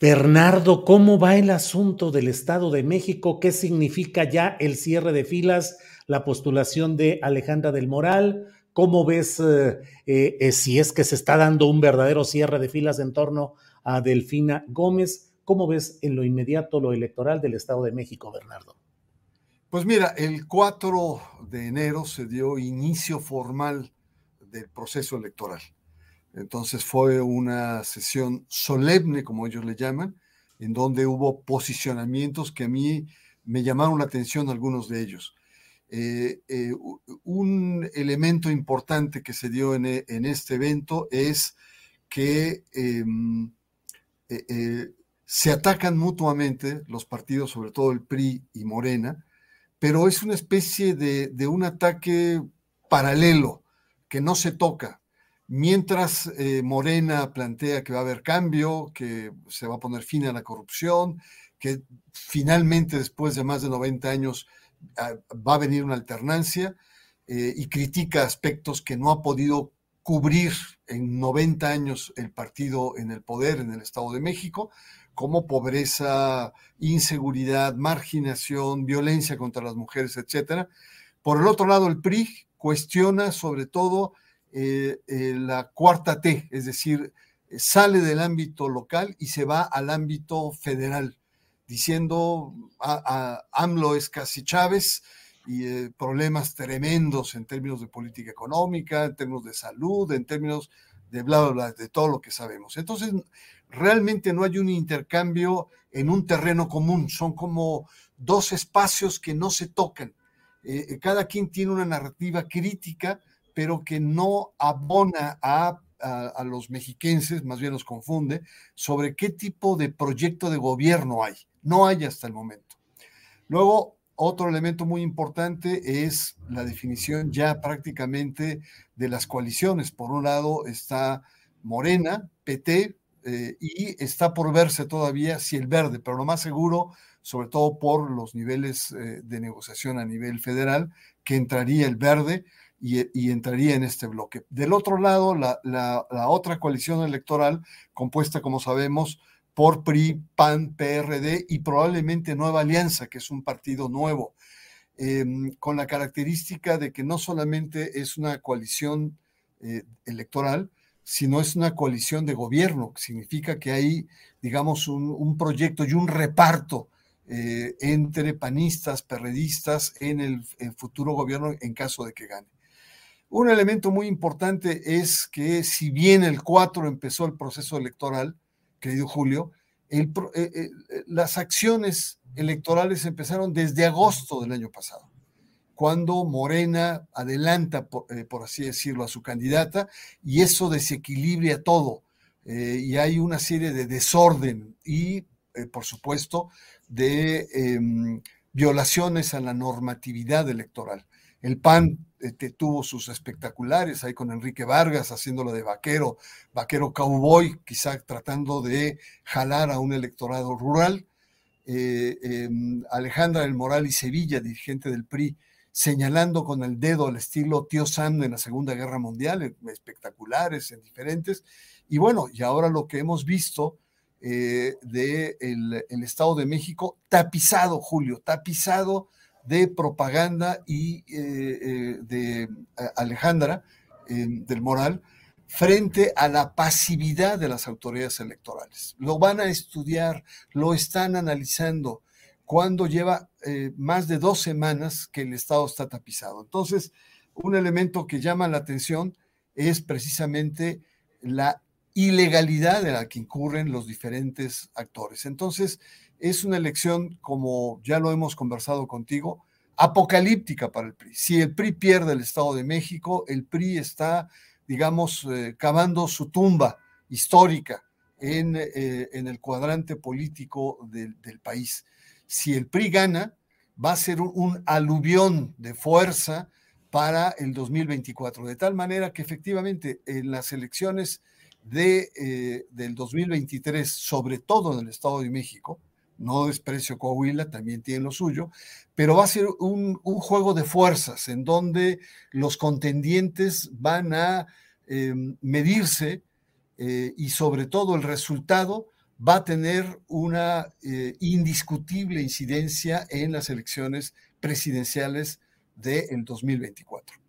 Bernardo, ¿cómo va el asunto del Estado de México? ¿Qué significa ya el cierre de filas, la postulación de Alejandra del Moral? ¿Cómo ves eh, eh, si es que se está dando un verdadero cierre de filas en torno a Delfina Gómez? ¿Cómo ves en lo inmediato lo electoral del Estado de México, Bernardo? Pues mira, el 4 de enero se dio inicio formal del proceso electoral. Entonces fue una sesión solemne, como ellos le llaman, en donde hubo posicionamientos que a mí me llamaron la atención algunos de ellos. Eh, eh, un elemento importante que se dio en, en este evento es que em, eh, se atacan mutuamente los partidos, sobre todo el PRI y Morena, pero es una especie de, de un ataque paralelo que no se toca. Mientras eh, Morena plantea que va a haber cambio, que se va a poner fin a la corrupción, que finalmente después de más de 90 años ah, va a venir una alternancia eh, y critica aspectos que no ha podido cubrir en 90 años el partido en el poder en el Estado de México, como pobreza, inseguridad, marginación, violencia contra las mujeres, etcétera. Por el otro lado, el PRI cuestiona sobre todo eh, eh, la cuarta T, es decir, sale del ámbito local y se va al ámbito federal, diciendo a, AMLO es casi Chávez y eh, problemas tremendos en términos de política económica, en términos de salud, en términos de bla, bla, bla, de todo lo que sabemos. Entonces, realmente no hay un intercambio en un terreno común, son como dos espacios que no se tocan. cada quien tiene una narrativa crítica pero que no abona a, los mexiquenses, más bien los confunde, sobre qué tipo de proyecto de gobierno hay. No hay hasta el momento. Luego, otro elemento muy importante es la definición ya prácticamente de las coaliciones. Por un lado está Morena, PT, eh, y está por verse todavía si el verde, pero lo más seguro, sobre todo por los niveles eh, de negociación a nivel federal, que entraría el verde y, entraría en este bloque. Del otro lado, la, otra coalición electoral, compuesta, como sabemos, por PRI, PAN, PRD y probablemente Nueva Alianza, que es un partido nuevo, em, con la característica de que no solamente es una coalición eh, electoral, sino es una coalición de gobierno, que significa que hay, digamos, un, proyecto y un reparto eh, entre panistas, perredistas en el futuro gobierno en caso de que gane. Un elemento muy importante es que si bien el 4 empezó el proceso electoral, querido Julio, eh, eh, las acciones electorales empezaron desde agosto del año pasado, cuando Morena adelanta, por, eh, así decirlo, a su candidata y eso desequilibra todo. y hay una serie de desorden y, por supuesto, de em, violaciones a la normatividad electoral. El PAN este, tuvo sus espectaculares ahí con Enrique Vargas haciéndolo de vaquero, vaquero cowboy, quizá tratando de jalar a un electorado rural. Eh, em, Alejandra del Moral y Sevilla, dirigente del PRI, señalando con el dedo al estilo tío Sam en la Segunda Guerra Mundial, espectaculares, en diferentes, Y bueno, y ahora lo que hemos visto del de el Estado de México, tapizado, Julio, tapizado de propaganda y de Alejandra del Moral, frente a la pasividad de las autoridades electorales. Lo van a estudiar, lo están analizando cuando lleva eh, más de dos semanas que el Estado está tapizado. Entonces, un elemento que llama la atención es precisamente la ilegalidad de la que incurren los diferentes actores. Entonces, es una elección, como ya lo hemos conversado contigo, apocalíptica para el PRI. Si el PRI pierde el Estado de México, el PRI está digamos, eh, cavando su tumba histórica en, eh, en el cuadrante político del país. Si el PRI gana, va a ser un, aluvión de fuerza para el 2024, de tal manera que efectivamente en las elecciones de, eh, del 2023, sobre todo en el Estado de México, no desprecio Coahuila, también tiene lo suyo, pero va a ser un, juego de fuerzas en donde los contendientes van a eh, medirse eh, y sobre todo el resultado va a tener una eh, indiscutible incidencia en las elecciones presidenciales del 2024.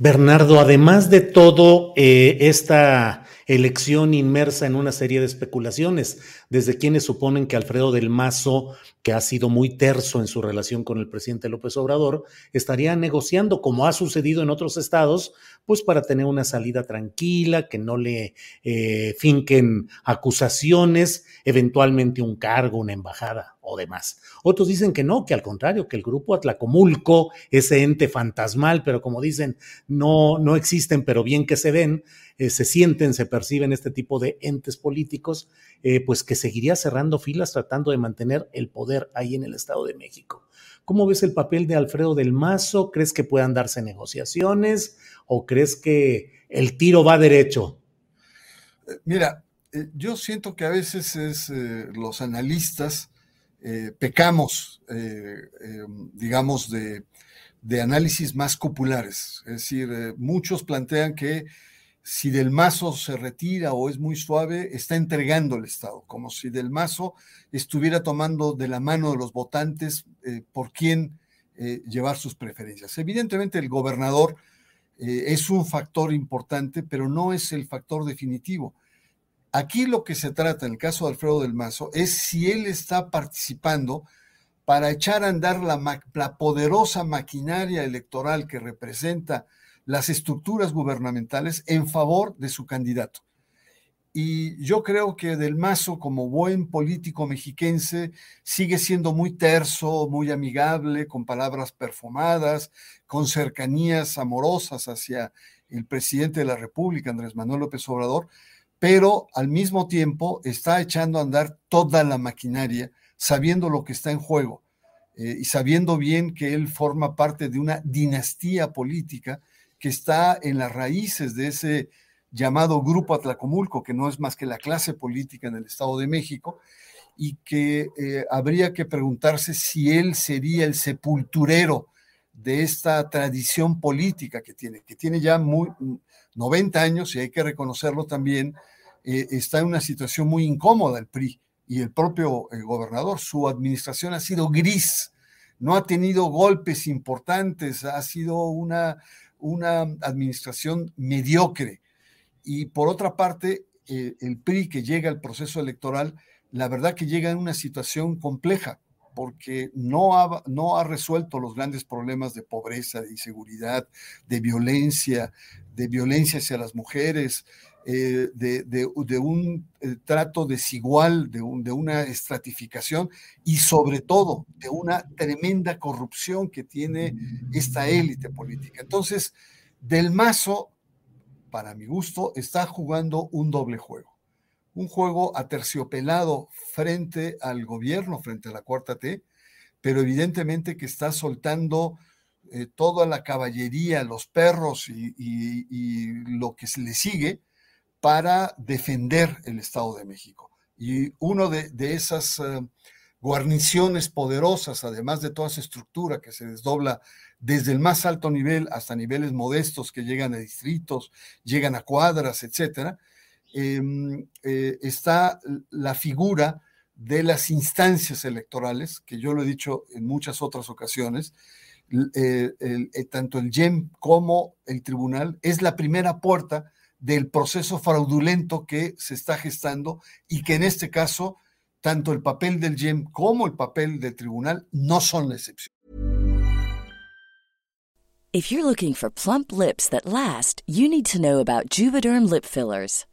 Bernardo, además de todo, esta elección inmersa en una serie de especulaciones, desde quienes suponen que Alfredo del Mazo, que ha sido muy terso en su relación con el presidente López Obrador, estaría negociando, como ha sucedido en otros estados, pues para tener una salida tranquila, que no le eh, finquen acusaciones, eventualmente un cargo, una embajada o demás. Otros dicen que no, que al contrario, que el grupo Atlacomulco, ese ente fantasmal, pero como dicen, no, no existen, pero bien que se ven, eh, se sienten, se perciben este tipo de entes políticos, eh, pues que seguiría cerrando filas tratando de mantener el poder ahí en el Estado de México. ¿Cómo ves el papel de Alfredo del Mazo? ¿Crees que puedan darse negociaciones o crees que el tiro va derecho? Eh, mira, yo siento que a veces es, los analistas pecamos, digamos, de, de, análisis más populares. Es decir, muchos plantean que si Del Mazo se retira o es muy suave, está entregando el Estado, como si Del Mazo estuviera tomando de la mano de los votantes eh, por quién eh, llevar sus preferencias. Evidentemente el gobernador eh, es un factor importante, pero no es el factor definitivo. Aquí lo que se trata en el caso de Alfredo del Mazo es si él está participando para echar a andar la, poderosa maquinaria electoral que representa las estructuras gubernamentales en favor de su candidato. Y yo creo que Del Mazo, como buen político mexiquense, sigue siendo muy terso, muy amigable, con palabras perfumadas, con cercanías amorosas hacia el presidente de la República, Andrés Manuel López Obrador, pero al mismo tiempo está echando a andar toda la maquinaria, sabiendo lo que está en juego eh, y sabiendo bien que él forma parte de una dinastía política que está en las raíces de ese llamado Grupo Atlacomulco, que no es más que la clase política en el Estado de México, y que eh, habría que preguntarse si él sería el sepulturero de esta tradición política que tiene, que tiene ya muy, 90 años, y hay que reconocerlo también, eh, está en una situación muy incómoda el PRI y el propio eh, gobernador. Su administración ha sido gris, no ha tenido golpes importantes, ha sido una una administración mediocre. Y por otra parte, eh, el PRI que llega al proceso electoral, la verdad que llega en una situación compleja, porque no ha, no ha resuelto los grandes problemas de pobreza, de inseguridad, de violencia, de violencia hacia las mujeres, eh, de, un eh, trato desigual, de, de, una estratificación y sobre todo de una tremenda corrupción que tiene esta élite política. Entonces, Del Mazo, para mi gusto, está jugando un doble juego. Un juego aterciopelado frente al gobierno, frente a la cuarta T, pero evidentemente que está soltando eh, toda la caballería, los perros y, y, lo que le sigue para defender el Estado de México. Y uno de, esas eh, guarniciones poderosas, además de toda esa estructura que se desdobla desde el más alto nivel hasta niveles modestos que llegan a distritos, llegan a cuadras, etcétera, em, eh, está la figura de las instancias electorales, que yo lo he dicho en muchas otras ocasiones, eh, tanto el GEM como el tribunal, es la primera puerta del proceso fraudulento que se está gestando y que en este caso, tanto el papel del GEM como el papel del tribunal no son la excepción. If you're looking for plump lips that last, you need to know about Juvederm lip fillers.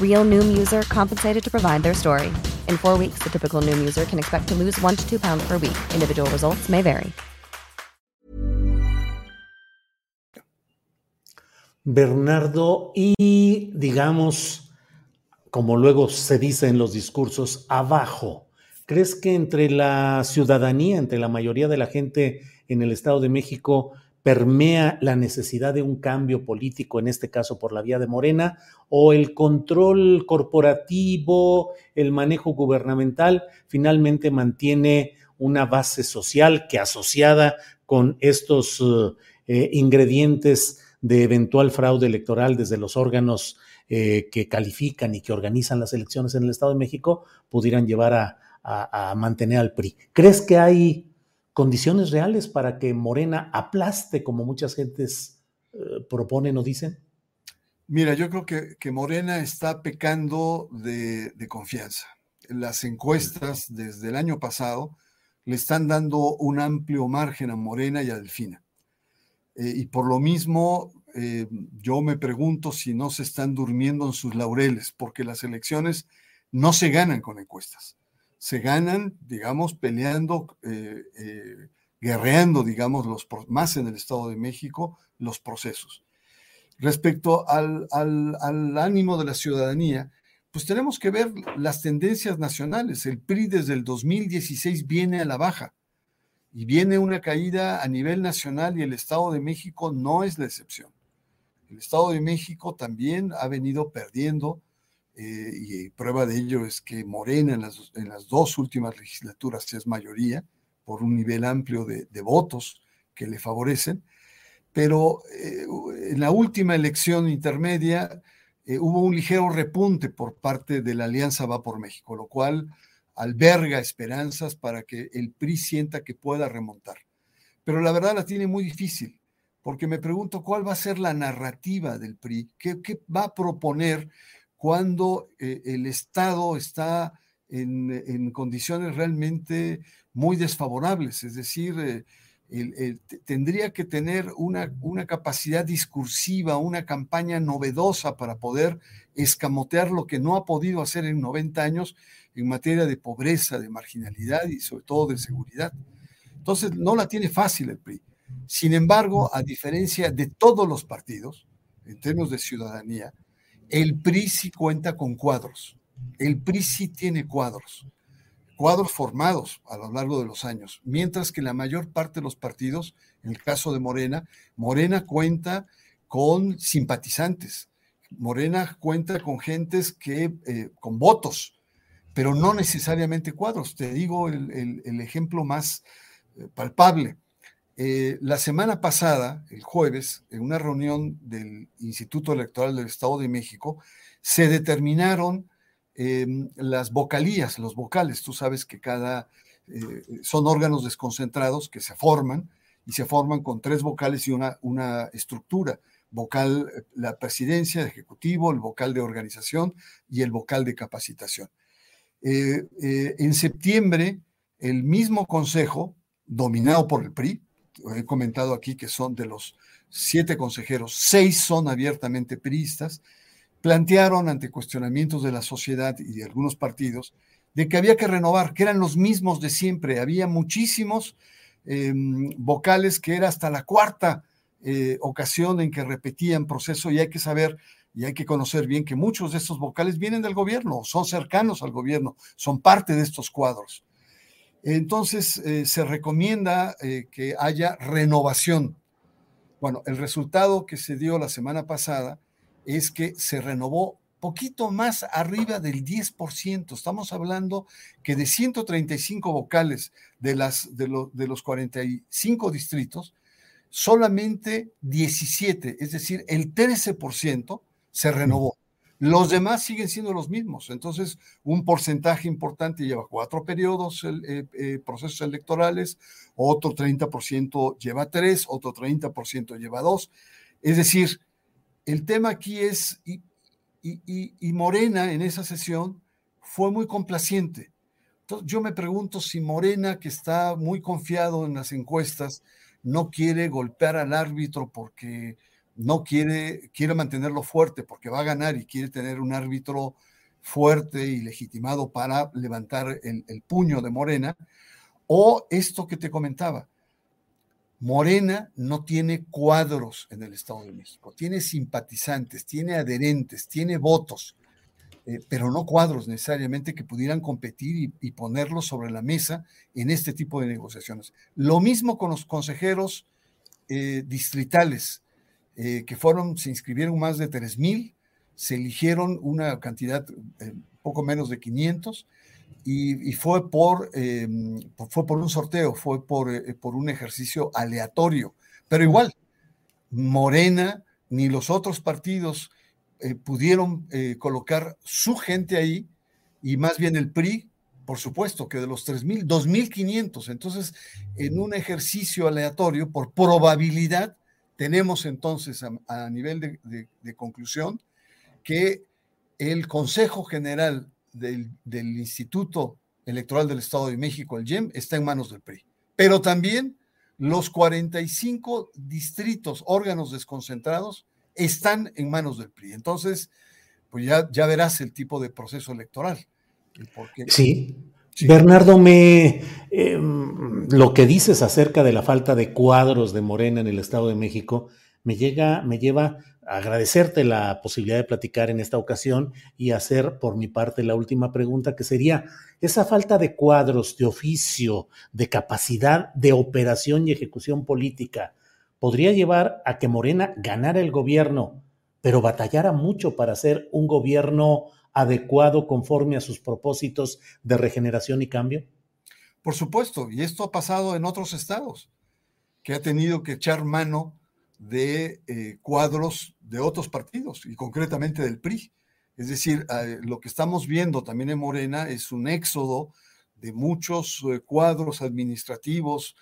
Real Noom user compensated to provide their story. In four weeks, the typical Noom user can expect to lose one to two pounds per week. Individual results may vary. Bernardo, y digamos, como luego se dice en los discursos, abajo, ¿crees que entre la ciudadanía, entre la mayoría de la gente en el Estado de México, permea la necesidad de un cambio político, en este caso por la vía de Morena, o el control corporativo, el manejo gubernamental, finalmente mantiene una base social que asociada con estos eh, ingredientes de eventual fraude electoral desde los órganos eh, que califican y que organizan las elecciones en el Estado de México, pudieran llevar a, a mantener al PRI. ¿Crees que hay condiciones reales para que Morena aplaste como muchas gentes eh, proponen o dicen? Mira, yo creo que, que Morena está pecando de, de, confianza. Las encuestas desde el año pasado le están dando un amplio margen a Morena y a Delfina. Eh, y por lo mismo, eh, yo me pregunto si no se están durmiendo en sus laureles, porque las elecciones no se ganan con encuestas se ganan, digamos, peleando, eh, eh, guerreando, digamos, los, más en el Estado de México, los procesos. Respecto al, ánimo de la ciudadanía, pues tenemos que ver las tendencias nacionales. El PRI desde el 2016 viene a la baja y viene una caída a nivel nacional y el Estado de México no es la excepción. El Estado de México también ha venido perdiendo eh, y prueba de ello es que Morena en las, en las, dos últimas legislaturas es mayoría por un nivel amplio de, de votos que le favorecen, pero eh, en la última elección intermedia eh, hubo un ligero repunte por parte de la Alianza Va por México, lo cual alberga esperanzas para que el PRI sienta que pueda remontar. Pero la verdad la tiene muy difícil, porque me pregunto cuál va a ser la narrativa del PRI, qué, qué va a proponer cuando eh, el Estado está en, condiciones realmente muy desfavorables, es decir, eh, tendría que tener una, una capacidad discursiva, una campaña novedosa para poder escamotear lo que no ha podido hacer en 90 años en materia de pobreza, de marginalidad y sobre todo de seguridad. Entonces, no la tiene fácil el PRI. Sin embargo, a diferencia de todos los partidos, en términos de ciudadanía, el PRI sí cuenta con cuadros. El PRI sí tiene cuadros. Cuadros formados a lo largo de los años. Mientras que la mayor parte de los partidos, en el caso de Morena, Morena cuenta con simpatizantes. Morena cuenta con gentes que, eh, con votos. pero no necesariamente cuadros. Te digo el, ejemplo más eh, palpable. Eh, la semana pasada, el jueves, en una reunión del Instituto Electoral del Estado de México, se determinaron em, las vocalías, los vocales. Tú sabes que cada eh, son órganos desconcentrados que se forman y se forman con tres vocales y una, una estructura. Vocal, eh, la presidencia, el ejecutivo, el vocal de organización y el vocal de capacitación. en septiembre, el mismo consejo, dominado por el PRI, he comentado aquí que son de los siete consejeros, seis son abiertamente priistas, plantearon ante cuestionamientos de la sociedad y de algunos partidos de que había que renovar, que eran los mismos de siempre. Había muchísimos em, vocales que era hasta la cuarta eh, ocasión en que repetían proceso y hay que saber y hay que conocer bien que muchos de estos vocales vienen del gobierno, son cercanos al gobierno, son parte de estos cuadros. Entonces, eh, se recomienda eh, que haya renovación. Bueno, el resultado que se dio la semana pasada es que se renovó poquito más arriba del 10%. Estamos hablando que de 135 vocales de, las, de, de los 45 distritos, solamente 17, es decir, el 13% se renovó. Los demás siguen siendo los mismos. Entonces, un porcentaje importante lleva cuatro periodos, eh, eh, procesos electorales, otro 30% lleva tres, otro 30% lleva dos. Es decir, el tema aquí es, y, y, Morena en esa sesión fue muy complaciente. Yo me pregunto si Morena, que está muy confiado en las encuestas, no quiere golpear al árbitro porque no quiere, quiere mantenerlo fuerte porque va a ganar y quiere tener un árbitro fuerte y legitimado para levantar el, puño de Morena, o esto que te comentaba, Morena no tiene cuadros en el Estado de México, tiene simpatizantes, tiene adherentes, tiene votos, eh, pero no cuadros necesariamente que pudieran competir y, ponerlos sobre la mesa en este tipo de negociaciones. Lo mismo con los consejeros eh, distritales. Eh, que fueron, se inscribieron más de 3.000, se eligieron una cantidad eh, poco menos de 500 y, fue, por, eh, fue por un sorteo, fue por, por un ejercicio aleatorio, pero igual, Morena ni los otros partidos pudieron colocar su gente ahí y más bien el PRI por supuesto que de los 3.000, 2.500. Entonces, en un ejercicio aleatorio, por probabilidad, tenemos entonces a, nivel de, conclusión que el Consejo General del, Instituto Electoral del Estado de México, el YEM, está en manos del PRI. Pero también los 45 distritos, órganos desconcentrados, están en manos del PRI. Entonces, pues ya, ya verás el tipo de proceso electoral. Sí, Bernardo, me em, lo que dices acerca de la falta de cuadros de Morena en el Estado de México me llega, me lleva a agradecerte la posibilidad de platicar en esta ocasión y hacer por mi parte la última pregunta, que sería esa falta de cuadros, de oficio, de capacidad de operación y ejecución política, podría llevar a que Morena ganara el gobierno, pero batallara mucho para ser un gobierno adecuado conforme a sus propósitos de regeneración y cambio? Por supuesto, y esto ha pasado en otros estados, que ha tenido que echar mano de eh, cuadros de otros partidos, y concretamente del PRI. Es decir, eh, lo que estamos viendo también en Morena es un éxodo de muchos eh, cuadros administrativos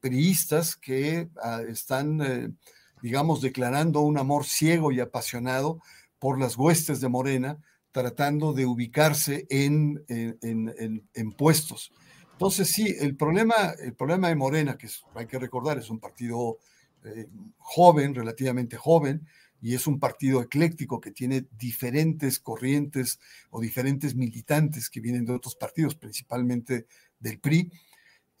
priistas que ah, están, digamos, declarando un amor ciego y apasionado por las huestes de Morena, tratando de ubicarse en, en, puestos. Entonces, sí, el problema, el problema de Morena, que hay que recordar, es un partido eh, joven, relativamente joven, y es un partido ecléctico que tiene diferentes corrientes o diferentes militantes que vienen de otros partidos, principalmente del PRI,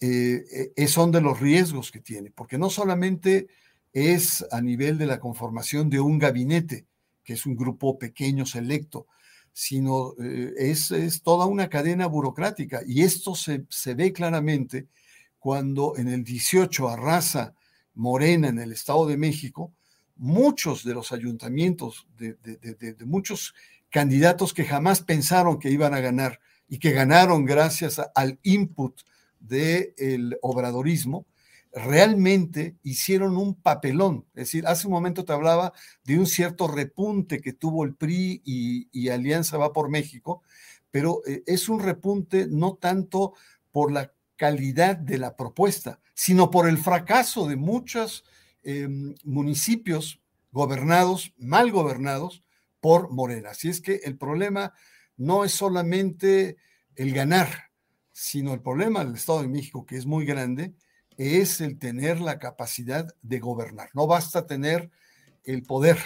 eh, eh, son de los riesgos que tiene, porque no solamente es a nivel de la conformación de un gabinete, que es un grupo pequeño, selecto, sino eh, es, toda una cadena burocrática. Y esto se, ve claramente cuando en el 18 arrasa Morena en el Estado de México, muchos de los ayuntamientos, de, muchos candidatos que jamás pensaron que iban a ganar y que ganaron gracias al input del obradorismo, realmente hicieron un papelón. Es decir, hace un momento te hablaba de un cierto repunte que tuvo el PRI y, Alianza Va por México, pero eh, es un repunte no tanto por la calidad de la propuesta, sino por el fracaso de muchos em, municipios gobernados, mal gobernados por Morena. Así es que el problema no es solamente el ganar, sino el problema del Estado de México, que es muy grande, es el tener la capacidad de gobernar. No basta tener el poder,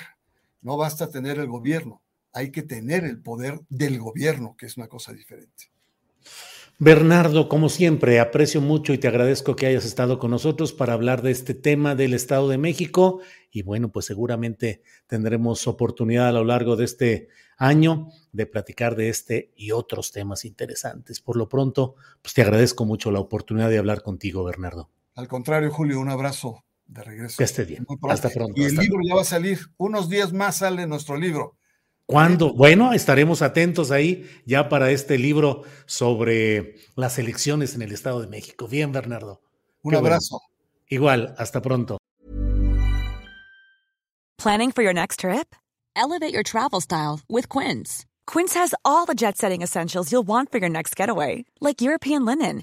no basta tener el gobierno, hay que tener el poder del gobierno, que es una cosa diferente. Bernardo, como siempre, aprecio mucho y te agradezco que hayas estado con nosotros para hablar de este tema del Estado de México y bueno, pues seguramente tendremos oportunidad a lo largo de este año de platicar de este y otros temas interesantes. Por lo pronto, pues te agradezco mucho la oportunidad de hablar contigo, Bernardo. Al contrario, Julio, un abrazo de regreso. Que esté bien. Hasta pronto. Y el libro ya va a salir. Unos días más sale nuestro libro. ¿Cuándo? Bueno, estaremos atentos ahí ya para este libro sobre las elecciones en el Estado de México. Bien, Bernardo. Un abrazo. Igual, hasta pronto. Planning for your next trip? Elevate your travel style with Quince. Quince has all the jet-setting essentials you'll want for your next getaway, like European linen,